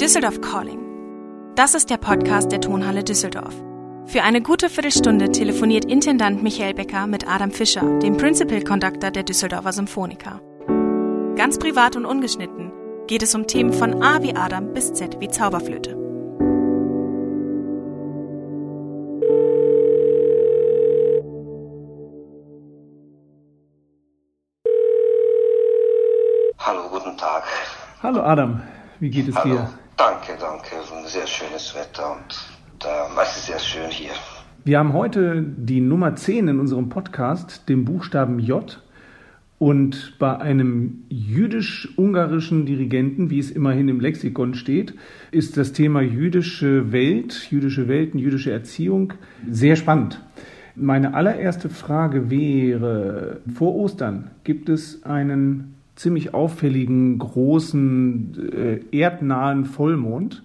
Düsseldorf Calling. Das ist der Podcast der Tonhalle Düsseldorf. Für eine gute Viertelstunde telefoniert Intendant Michael Becker mit Adam Fischer, dem Principal Conductor der Düsseldorfer Symphoniker. Ganz privat und ungeschnitten geht es um Themen von A wie Adam bis Z wie Zauberflöte. Hallo, guten Tag. Hallo Adam, wie geht es Hallo. dir? Danke, danke. Sehr schönes Wetter und äh, es ist sehr schön hier. Wir haben heute die Nummer 10 in unserem Podcast, dem Buchstaben J. Und bei einem jüdisch-ungarischen Dirigenten, wie es immerhin im Lexikon steht, ist das Thema jüdische Welt, jüdische Welten, jüdische Erziehung sehr spannend. Meine allererste Frage wäre, vor Ostern gibt es einen ziemlich auffälligen, großen, äh, erdnahen Vollmond.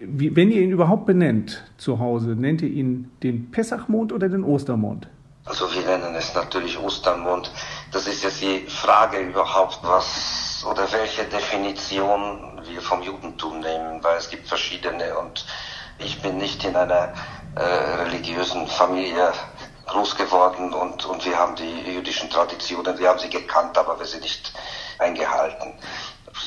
Wie, wenn ihr ihn überhaupt benennt zu Hause, nennt ihr ihn den Pessachmond oder den Ostermond? Also wir nennen es natürlich Ostermond. Das ist jetzt die Frage überhaupt, was oder welche Definition wir vom Judentum nehmen, weil es gibt verschiedene und ich bin nicht in einer äh, religiösen Familie groß geworden und, und wir haben die jüdischen Traditionen, wir haben sie gekannt, aber wir sind nicht eingehalten.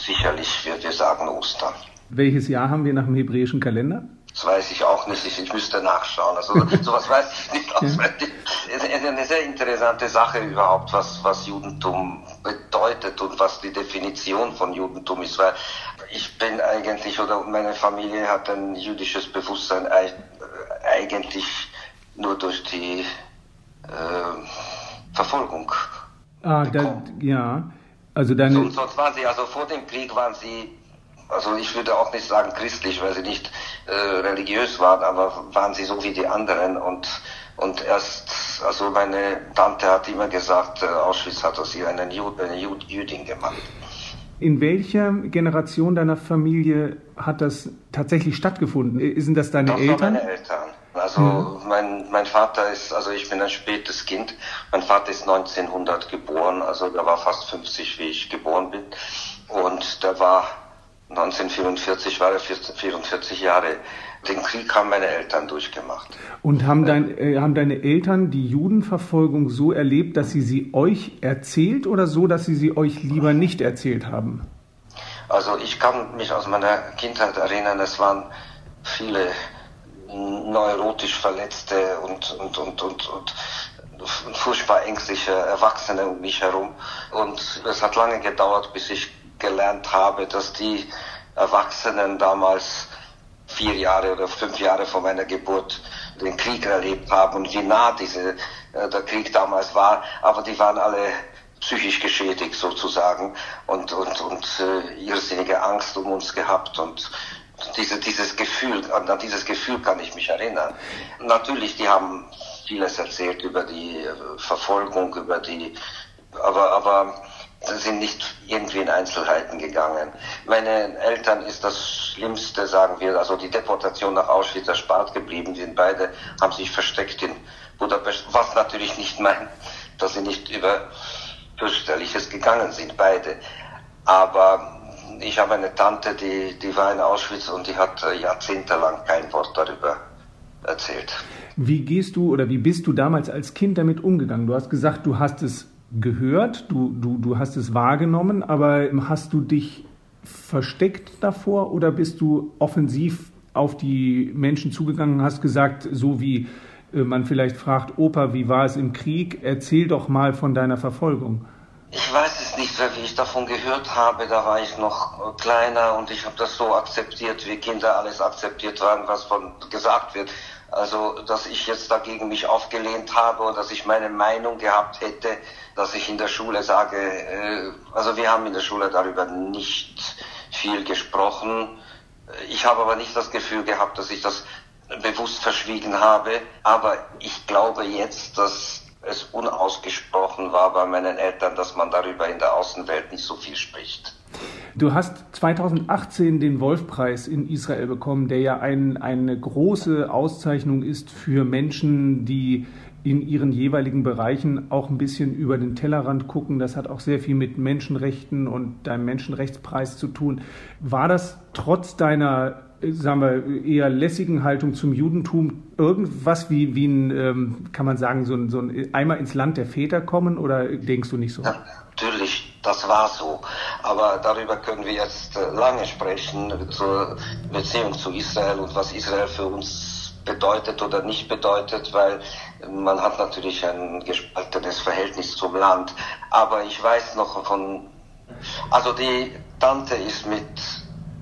Sicherlich wird wir sagen Ostern. Welches Jahr haben wir nach dem hebräischen Kalender? Das weiß ich auch nicht. Ich, ich müsste nachschauen. Also sowas weiß ich nicht auswendig. Es ist eine sehr interessante Sache überhaupt, was, was Judentum bedeutet und was die Definition von Judentum ist. Weil ich bin eigentlich oder meine Familie hat ein jüdisches Bewusstsein eigentlich nur durch die äh, Verfolgung. Ah, da, ja. Also deine. So, sonst waren sie, also vor dem Krieg waren sie also ich würde auch nicht sagen christlich, weil sie nicht äh, religiös waren, aber waren sie so wie die anderen und und erst, also meine Tante hat immer gesagt, äh, Auschwitz hat aus ihr einen Jud, eine Jud, Jüdin gemacht. In welcher Generation deiner Familie hat das tatsächlich stattgefunden? Sind das deine das Eltern? meine Eltern. Also mhm. mein, mein Vater ist, also ich bin ein spätes Kind. Mein Vater ist 1900 geboren, also er war fast 50, wie ich geboren bin. Und der war 1944 war er 44 Jahre. Den Krieg haben meine Eltern durchgemacht. Und haben, dein, äh, haben deine Eltern die Judenverfolgung so erlebt, dass sie sie euch erzählt oder so, dass sie sie euch lieber nicht erzählt haben? Also ich kann mich aus meiner Kindheit erinnern, es waren viele neurotisch Verletzte und, und, und, und, und furchtbar ängstliche Erwachsene um mich herum. Und es hat lange gedauert, bis ich gelernt habe, dass die Erwachsenen damals vier Jahre oder fünf Jahre vor meiner Geburt den Krieg erlebt haben und wie nah diese, äh, der Krieg damals war. Aber die waren alle psychisch geschädigt sozusagen und, und, und äh, irrsinnige Angst um uns gehabt und diese, dieses Gefühl, an dieses Gefühl kann ich mich erinnern. Natürlich, die haben vieles erzählt über die äh, Verfolgung, über die, aber, aber Sie sind nicht irgendwie in Einzelheiten gegangen. Meinen Eltern ist das Schlimmste, sagen wir, also die Deportation nach Auschwitz erspart geblieben. Die beide haben sich versteckt in Budapest, was natürlich nicht meint, dass sie nicht über fürchterliches gegangen sind, beide. Aber ich habe eine Tante, die, die war in Auschwitz und die hat jahrzehntelang kein Wort darüber erzählt. Wie gehst du oder wie bist du damals als Kind damit umgegangen? Du hast gesagt, du hast es gehört, du, du, du hast es wahrgenommen, aber hast du dich versteckt davor oder bist du offensiv auf die Menschen zugegangen und hast gesagt, so wie äh, man vielleicht fragt, Opa, wie war es im Krieg? Erzähl doch mal von deiner Verfolgung. Ich weiß es nicht, weil wie ich davon gehört habe, da war ich noch kleiner und ich habe das so akzeptiert, wie Kinder alles akzeptiert haben, was von gesagt wird. Also, dass ich jetzt dagegen mich aufgelehnt habe und dass ich meine Meinung gehabt hätte, dass ich in der Schule sage, äh, also wir haben in der Schule darüber nicht viel gesprochen. Ich habe aber nicht das Gefühl gehabt, dass ich das bewusst verschwiegen habe. Aber ich glaube jetzt, dass es unausgesprochen war bei meinen Eltern, dass man darüber in der Außenwelt nicht so viel spricht. Du hast 2018 den Wolfpreis in Israel bekommen, der ja ein, eine große Auszeichnung ist für Menschen, die in ihren jeweiligen Bereichen auch ein bisschen über den Tellerrand gucken. Das hat auch sehr viel mit Menschenrechten und deinem Menschenrechtspreis zu tun. War das trotz deiner sagen wir, eher lässigen Haltung zum Judentum irgendwas wie, wie ein, ähm, kann man sagen, so ein, so ein einmal ins Land der Väter kommen oder denkst du nicht so? Ja, natürlich, das war so. Aber darüber können wir jetzt äh, lange sprechen, zur Beziehung zu Israel und was Israel für uns bedeutet oder nicht bedeutet, weil man hat natürlich ein gespaltenes Verhältnis zum Land. Aber ich weiß noch von, also die Tante ist mit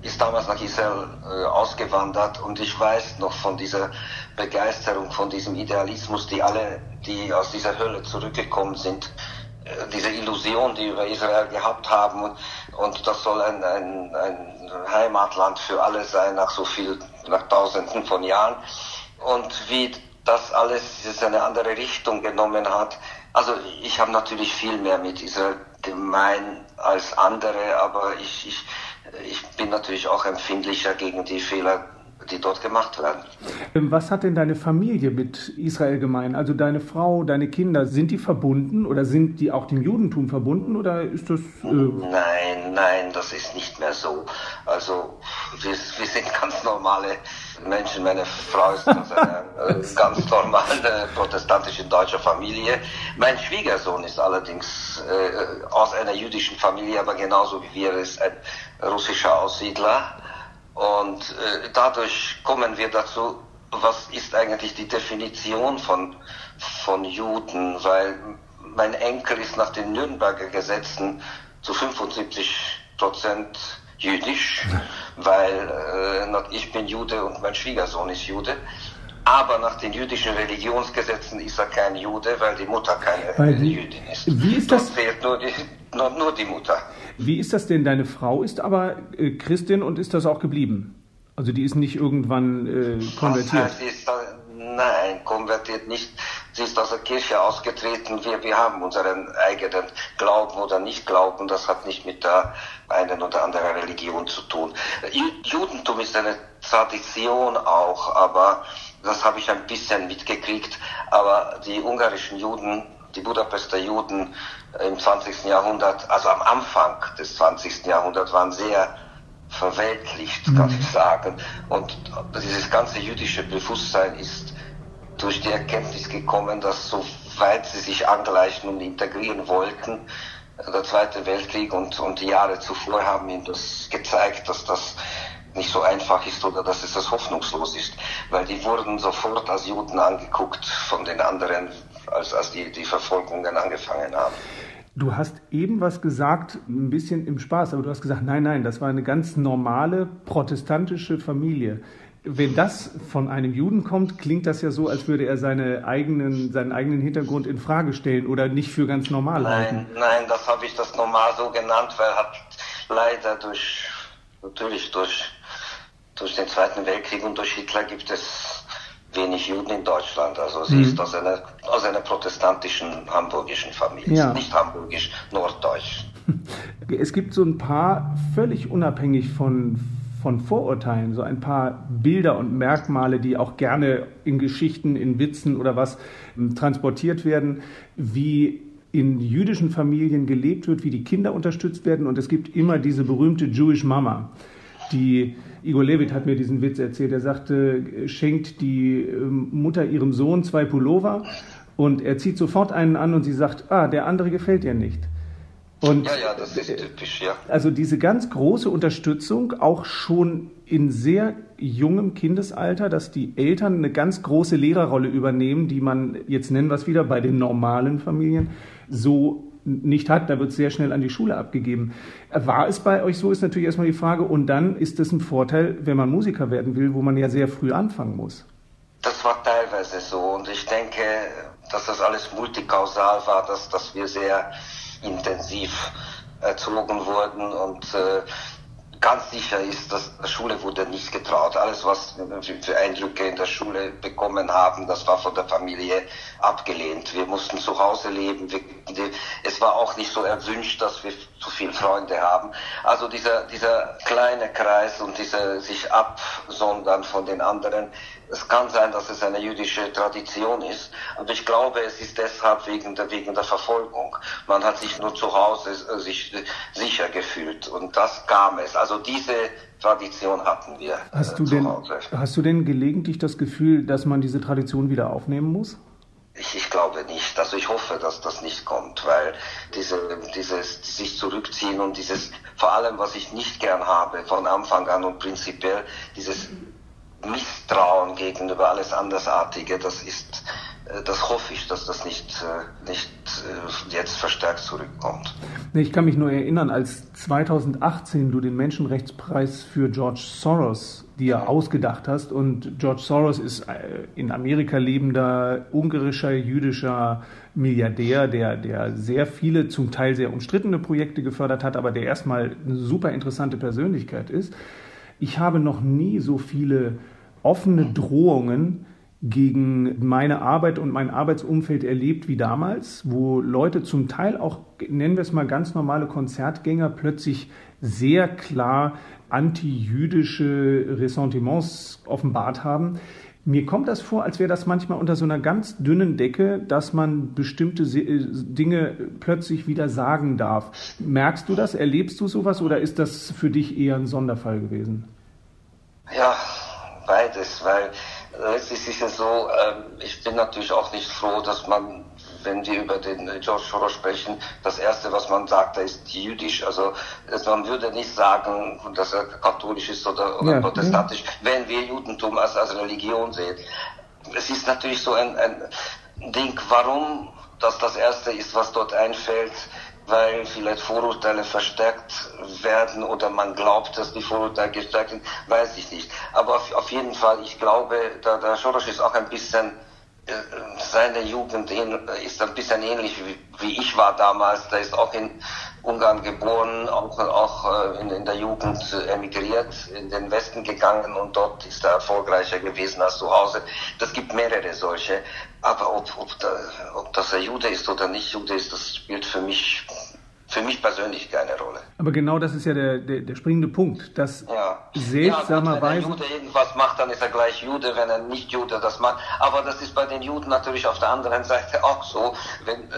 ist damals nach Israel äh, ausgewandert und ich weiß noch von dieser Begeisterung, von diesem Idealismus, die alle, die aus dieser Hölle zurückgekommen sind, äh, diese Illusion, die über Israel gehabt haben und, und das soll ein, ein, ein Heimatland für alle sein nach so viel, nach Tausenden von Jahren und wie das alles jetzt eine andere Richtung genommen hat. Also ich habe natürlich viel mehr mit Israel gemein als andere, aber ich, ich ich bin natürlich auch empfindlicher gegen die Fehler, die dort gemacht werden. Ähm, was hat denn deine Familie mit Israel gemein? Also deine Frau, deine Kinder, sind die verbunden oder sind die auch dem Judentum verbunden oder ist das? Äh nein, nein, das ist nicht mehr so. Also wir, wir sind ganz normale Menschen. Meine Frau ist aus einer ganz normalen äh, protestantischen deutschen Familie. Mein Schwiegersohn ist allerdings äh, aus einer jüdischen Familie, aber genauso wie wir ist ein russischer Aussiedler. Und äh, dadurch kommen wir dazu, was ist eigentlich die Definition von, von Juden, weil mein Enkel ist nach den Nürnberger Gesetzen zu 75 Prozent jüdisch, weil äh, ich bin Jude und mein Schwiegersohn ist Jude. Aber nach den jüdischen Religionsgesetzen ist er kein Jude, weil die Mutter keine weil, Jüdin ist. Wie ist das? Dort fehlt nur die, nur, nur die Mutter. Wie ist das denn? Deine Frau ist aber äh, Christin und ist das auch geblieben? Also die ist nicht irgendwann äh, konvertiert? Ist da, nein, konvertiert nicht. Sie ist aus der Kirche ausgetreten. Wir, wir haben unseren eigenen Glauben oder Nicht-Glauben. Das hat nicht mit der einen oder anderen Religion zu tun. Judentum ist eine Tradition auch, aber das habe ich ein bisschen mitgekriegt. Aber die ungarischen Juden die Budapester Juden im 20. Jahrhundert, also am Anfang des 20. Jahrhunderts, waren sehr verweltlicht, kann mhm. ich sagen. Und dieses ganze jüdische Bewusstsein ist durch die Erkenntnis gekommen, dass soweit sie sich angleichen und integrieren wollten, der Zweite Weltkrieg und, und die Jahre zuvor haben ihnen das gezeigt, dass das nicht so einfach ist oder dass es das hoffnungslos ist, weil die wurden sofort als Juden angeguckt von den anderen als, als die, die Verfolgungen angefangen haben. Du hast eben was gesagt, ein bisschen im Spaß, aber du hast gesagt, nein, nein, das war eine ganz normale protestantische Familie. Wenn das von einem Juden kommt, klingt das ja so, als würde er seine eigenen, seinen eigenen Hintergrund in Frage stellen oder nicht für ganz normal nein, halten. Nein, das habe ich das normal so genannt, weil hat leider durch, natürlich durch, durch den Zweiten Weltkrieg und durch Hitler gibt es wenig Juden in Deutschland. Also sie mhm. ist aus einer, aus einer protestantischen hamburgischen Familie. Ja. Nicht hamburgisch, norddeutsch. Es gibt so ein paar völlig unabhängig von, von Vorurteilen, so ein paar Bilder und Merkmale, die auch gerne in Geschichten, in Witzen oder was ähm, transportiert werden, wie in jüdischen Familien gelebt wird, wie die Kinder unterstützt werden. Und es gibt immer diese berühmte Jewish Mama, die Igor Levit hat mir diesen Witz erzählt. Er sagte, schenkt die ähm, Mutter ihrem Sohn zwei Pullover und er zieht sofort einen an und sie sagt, ah, der andere gefällt ihr nicht. Und ja, ja, das ist typisch, ja. Also diese ganz große Unterstützung, auch schon in sehr jungem Kindesalter, dass die Eltern eine ganz große Lehrerrolle übernehmen, die man, jetzt nennen wir es wieder, bei den normalen Familien so nicht hat, da wird sehr schnell an die Schule abgegeben. War es bei euch so, ist natürlich erstmal die Frage. Und dann ist es ein Vorteil, wenn man Musiker werden will, wo man ja sehr früh anfangen muss. Das war teilweise so. Und ich denke, dass das alles multikausal war, dass, dass wir sehr intensiv erzogen wurden und äh, ganz sicher ist, dass der Schule wurde nicht getraut. Alles, was wir für Eindrücke in der Schule bekommen haben, das war von der Familie abgelehnt. Wir mussten zu Hause leben. Es war auch nicht so erwünscht, dass wir zu viele Freunde haben. Also dieser, dieser kleine Kreis und dieser sich absondern von den anderen, es kann sein, dass es eine jüdische Tradition ist, aber ich glaube, es ist deshalb wegen der, wegen der Verfolgung. Man hat sich nur zu Hause äh, sich sicher gefühlt und das kam es. Also diese Tradition hatten wir hast äh, du denn, Hause. Hast du denn gelegentlich das Gefühl, dass man diese Tradition wieder aufnehmen muss? Ich, ich, glaube nicht. Also ich hoffe, dass das nicht kommt, weil diese, dieses sich zurückziehen und dieses, vor allem was ich nicht gern habe von Anfang an und prinzipiell, dieses Misstrauen gegenüber alles Andersartige, das ist, äh, das hoffe ich, dass das nicht, äh, nicht äh, jetzt verstärkt zurückkommt. Ich kann mich nur erinnern, als 2018 du den Menschenrechtspreis für George Soros dir ausgedacht hast und George Soros ist in Amerika lebender ungarischer jüdischer Milliardär, der, der sehr viele, zum Teil sehr umstrittene Projekte gefördert hat, aber der erstmal eine super interessante Persönlichkeit ist. Ich habe noch nie so viele offene Drohungen gegen meine Arbeit und mein Arbeitsumfeld erlebt wie damals, wo Leute zum Teil auch, nennen wir es mal ganz normale Konzertgänger, plötzlich sehr klar anti-jüdische Ressentiments offenbart haben. Mir kommt das vor, als wäre das manchmal unter so einer ganz dünnen Decke, dass man bestimmte Dinge plötzlich wieder sagen darf. Merkst du das? Erlebst du sowas oder ist das für dich eher ein Sonderfall gewesen? Ja, beides, weil es ist sicher so, ähm, ich bin natürlich auch nicht froh, dass man, wenn wir über den George Soros sprechen, das Erste, was man sagt, da ist jüdisch. Also man würde nicht sagen, dass er katholisch ist oder, oder ja, protestantisch, wenn wir Judentum als, als Religion sehen. Es ist natürlich so ein, ein Ding, warum das das Erste ist, was dort einfällt, weil vielleicht Vorurteile verstärkt werden oder man glaubt, dass die Vorurteile gestärkt sind, weiß ich nicht. Aber auf, auf jeden Fall, ich glaube, da, der Soros ist auch ein bisschen, äh, seine Jugend ist ein bisschen ähnlich wie, wie ich war damals. Der ist auch in Ungarn geboren, auch, auch äh, in, in der Jugend emigriert, in den Westen gegangen und dort ist er erfolgreicher gewesen als zu Hause. Das gibt mehrere solche. Aber ob, ob, da, ob das ein Jude ist oder nicht Jude ist, das spielt für mich für mich persönlich keine Rolle. Aber genau das ist ja der, der, der springende Punkt, dass ja. seltsamerweise... Ja, wenn ein Jude irgendwas macht, dann ist er gleich Jude, wenn ein Nicht-Jude das macht. Aber das ist bei den Juden natürlich auf der anderen Seite auch so. Wenn, äh,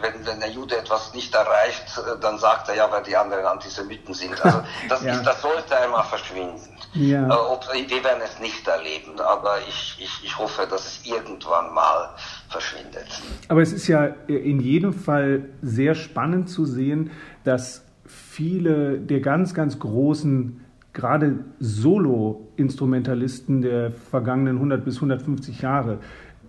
wenn, wenn der Jude etwas nicht erreicht, dann sagt er ja, weil die anderen Antisemiten sind. Also das, ja. ist, das sollte einmal verschwinden. Ja. Äh, ob, wir werden es nicht erleben, aber ich, ich, ich hoffe, dass es irgendwann mal verschwindet. Aber es ist ja in jedem Fall sehr spannend zu sehen, dass viele der ganz, ganz großen, gerade Solo-Instrumentalisten der vergangenen 100 bis 150 Jahre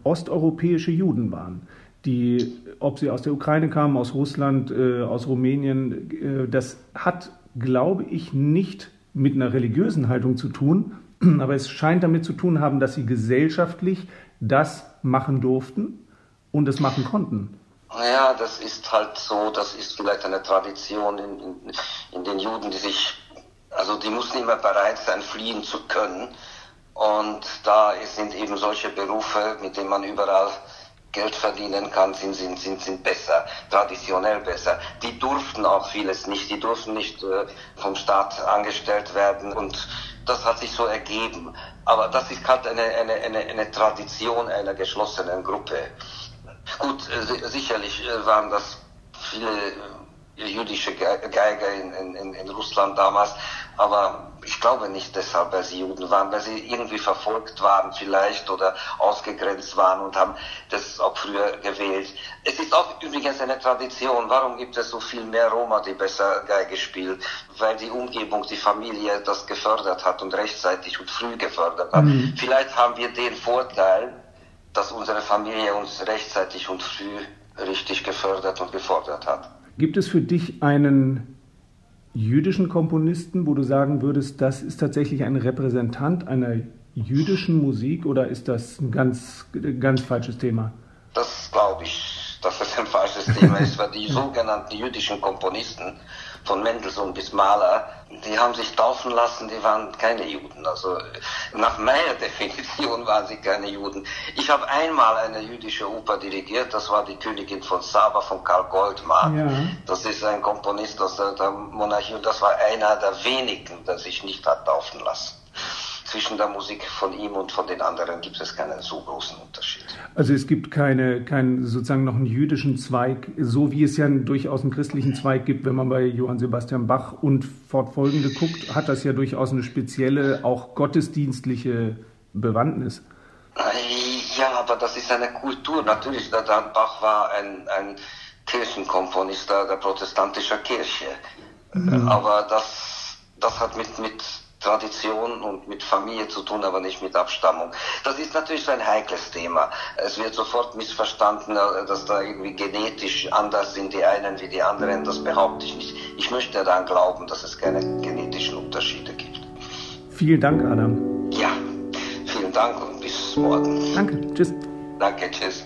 osteuropäische Juden waren die, ob sie aus der Ukraine kamen, aus Russland, äh, aus Rumänien, äh, das hat, glaube ich, nicht mit einer religiösen Haltung zu tun, aber es scheint damit zu tun haben, dass sie gesellschaftlich das machen durften und es machen konnten. Ja, das ist halt so, das ist vielleicht eine Tradition in, in, in den Juden, die sich, also die mussten immer bereit sein, fliehen zu können. Und da sind eben solche Berufe, mit denen man überall Geld verdienen kann, sind, sind, sind, sind besser, traditionell besser. Die durften auch vieles nicht, die durften nicht äh, vom Staat angestellt werden und das hat sich so ergeben. Aber das ist halt eine, eine, eine, eine Tradition einer geschlossenen Gruppe. Gut, äh, sicherlich äh, waren das viele äh, jüdische Geiger in, in, in Russland damals, aber ich glaube nicht deshalb, weil sie Juden waren, weil sie irgendwie verfolgt waren vielleicht oder ausgegrenzt waren und haben das auch früher gewählt. Es ist auch übrigens eine Tradition. Warum gibt es so viel mehr Roma, die besser Geige spielen? Weil die Umgebung, die Familie das gefördert hat und rechtzeitig und früh gefördert hat. Mhm. Vielleicht haben wir den Vorteil, dass unsere Familie uns rechtzeitig und früh richtig gefördert und gefordert hat. Gibt es für dich einen jüdischen Komponisten, wo du sagen würdest, das ist tatsächlich ein Repräsentant einer jüdischen Musik oder ist das ein ganz, ganz falsches Thema? Das glaube ich, es ein falsches Thema ist, weil die sogenannten jüdischen Komponisten von Mendelssohn bis Mahler, die haben sich taufen lassen, die waren keine Juden. Also nach meiner Definition waren sie keine Juden. Ich habe einmal eine jüdische Oper dirigiert, das war die Königin von Saba von Karl Goldmann. Ja. Das ist ein Komponist aus der Monarchie und das war einer der wenigen, der sich nicht hat taufen lassen zwischen der Musik von ihm und von den anderen gibt es keinen so großen Unterschied. Also es gibt keine, keinen sozusagen noch einen jüdischen Zweig, so wie es ja durchaus einen christlichen Zweig gibt, wenn man bei Johann Sebastian Bach und fortfolgende guckt, hat das ja durchaus eine spezielle, auch gottesdienstliche Bewandtnis. Ja, aber das ist eine Kultur. Natürlich, der Bach war ein, ein Kirchenkomponist der, der protestantischen Kirche. Mhm. Aber das, das hat mit, mit Tradition und mit Familie zu tun, aber nicht mit Abstammung. Das ist natürlich so ein heikles Thema. Es wird sofort missverstanden, dass da irgendwie genetisch anders sind die einen wie die anderen. Das behaupte ich nicht. Ich möchte daran glauben, dass es keine genetischen Unterschiede gibt. Vielen Dank, Adam. Ja, vielen Dank und bis morgen. Danke, tschüss. Danke, tschüss.